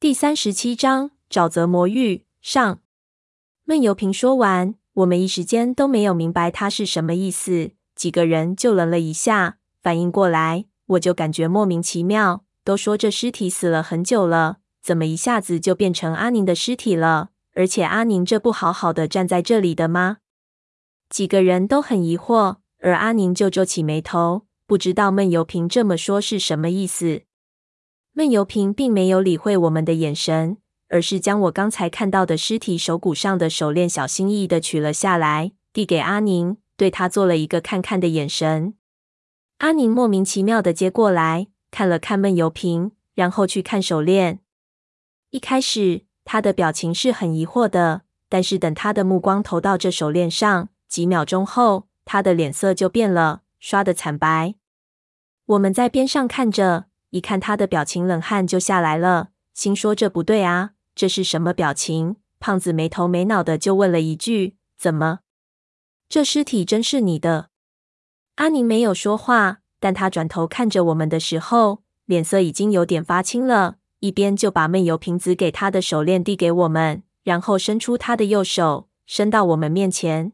第三十七章沼泽魔域上。闷油瓶说完，我们一时间都没有明白他是什么意思。几个人就愣了一下，反应过来，我就感觉莫名其妙。都说这尸体死了很久了，怎么一下子就变成阿宁的尸体了？而且阿宁这不好好的站在这里的吗？几个人都很疑惑，而阿宁就皱起眉头，不知道闷油瓶这么说是什么意思。闷油瓶并没有理会我们的眼神，而是将我刚才看到的尸体手骨上的手链小心翼翼地取了下来，递给阿宁，对他做了一个看看的眼神。阿宁莫名其妙地接过来，看了看闷油瓶，然后去看手链。一开始他的表情是很疑惑的，但是等他的目光投到这手链上，几秒钟后，他的脸色就变了，刷得惨白。我们在边上看着。一看他的表情，冷汗就下来了，心说这不对啊，这是什么表情？胖子没头没脑的就问了一句：“怎么？这尸体真是你的？”阿宁没有说话，但他转头看着我们的时候，脸色已经有点发青了，一边就把闷油瓶子给他的手链递给我们，然后伸出他的右手，伸到我们面前。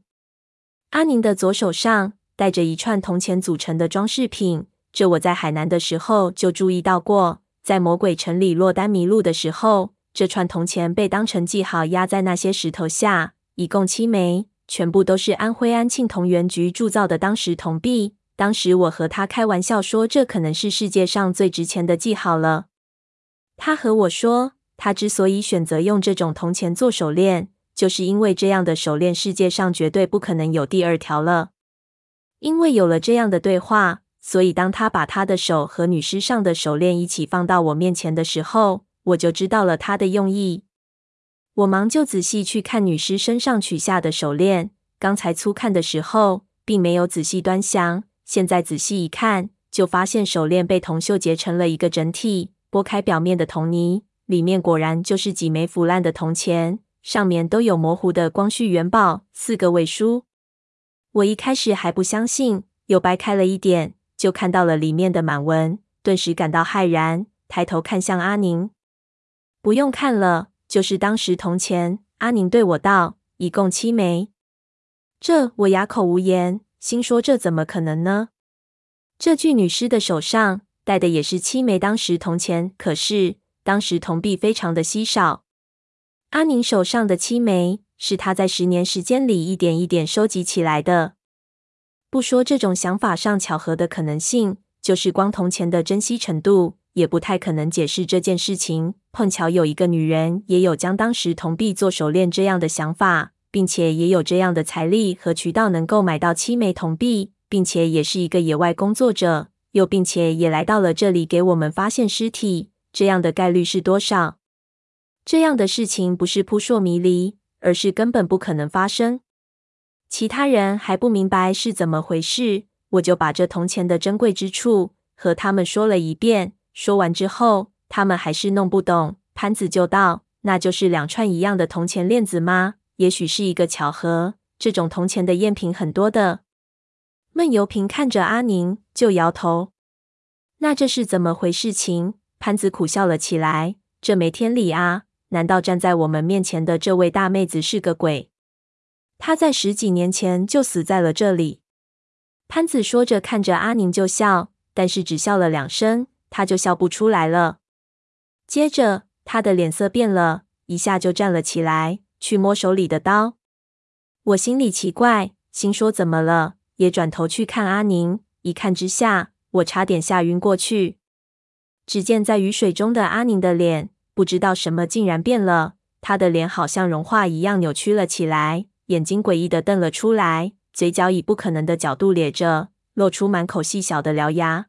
阿宁的左手上戴着一串铜钱组成的装饰品。这我在海南的时候就注意到过，在魔鬼城里落单迷路的时候，这串铜钱被当成记号压在那些石头下，一共七枚，全部都是安徽安庆铜元局铸造的当时铜币。当时我和他开玩笑说，这可能是世界上最值钱的记号了。他和我说，他之所以选择用这种铜钱做手链，就是因为这样的手链世界上绝对不可能有第二条了。因为有了这样的对话。所以，当他把他的手和女尸上的手链一起放到我面前的时候，我就知道了他的用意。我忙就仔细去看女尸身上取下的手链，刚才粗看的时候并没有仔细端详，现在仔细一看，就发现手链被铜锈结成了一个整体。拨开表面的铜泥，里面果然就是几枚腐烂的铜钱，上面都有模糊的“光绪元宝”四个尾书。我一开始还不相信，又掰开了一点。就看到了里面的满文，顿时感到骇然，抬头看向阿宁。不用看了，就是当时铜钱。阿宁对我道：“一共七枚。”这我哑口无言，心说这怎么可能呢？这具女尸的手上戴的也是七枚当时铜钱，可是当时铜币非常的稀少。阿宁手上的七枚是他在十年时间里一点一点收集起来的。不说这种想法上巧合的可能性，就是光铜钱的珍稀程度，也不太可能解释这件事情。碰巧有一个女人也有将当时铜币做手链这样的想法，并且也有这样的财力和渠道能够买到七枚铜币，并且也是一个野外工作者，又并且也来到了这里给我们发现尸体，这样的概率是多少？这样的事情不是扑朔迷离，而是根本不可能发生。其他人还不明白是怎么回事，我就把这铜钱的珍贵之处和他们说了一遍。说完之后，他们还是弄不懂。潘子就道：“那就是两串一样的铜钱链子吗？也许是一个巧合。这种铜钱的赝品很多的。”闷油瓶看着阿宁，就摇头。那这是怎么回事情？潘子苦笑了起来：“这没天理啊！难道站在我们面前的这位大妹子是个鬼？”他在十几年前就死在了这里。潘子说着，看着阿宁就笑，但是只笑了两声，他就笑不出来了。接着，他的脸色变了，一下就站了起来，去摸手里的刀。我心里奇怪，心说怎么了？也转头去看阿宁，一看之下，我差点吓晕过去。只见在雨水中的阿宁的脸，不知道什么竟然变了，他的脸好像融化一样扭曲了起来。眼睛诡异地瞪了出来，嘴角以不可能的角度咧着，露出满口细小的獠牙。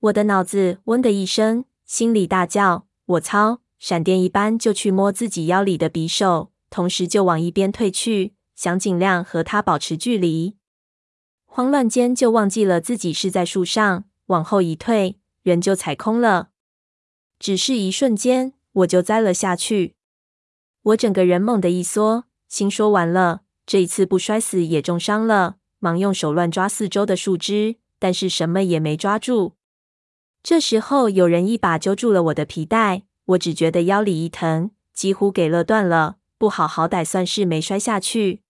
我的脑子嗡的一声，心里大叫：“我操！”闪电一般就去摸自己腰里的匕首，同时就往一边退去，想尽量和他保持距离。慌乱间就忘记了自己是在树上，往后一退，人就踩空了。只是一瞬间，我就栽了下去。我整个人猛地一缩。心说完了，这一次不摔死也重伤了。忙用手乱抓四周的树枝，但是什么也没抓住。这时候有人一把揪住了我的皮带，我只觉得腰里一疼，几乎给勒断了。不好，好歹算是没摔下去。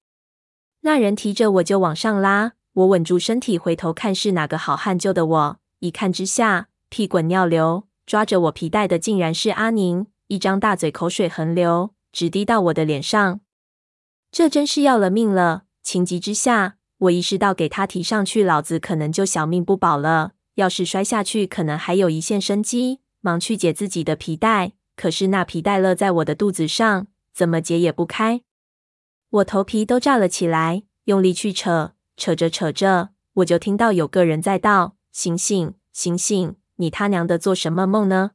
那人提着我就往上拉，我稳住身体，回头看是哪个好汉救的我。一看之下，屁滚尿流，抓着我皮带的竟然是阿宁，一张大嘴，口水横流，直滴到我的脸上。这真是要了命了！情急之下，我意识到给他提上去，老子可能就小命不保了。要是摔下去，可能还有一线生机。忙去解自己的皮带，可是那皮带勒在我的肚子上，怎么解也不开。我头皮都炸了起来，用力去扯，扯着扯着，我就听到有个人在道：“醒醒，醒醒！你他娘的做什么梦呢？”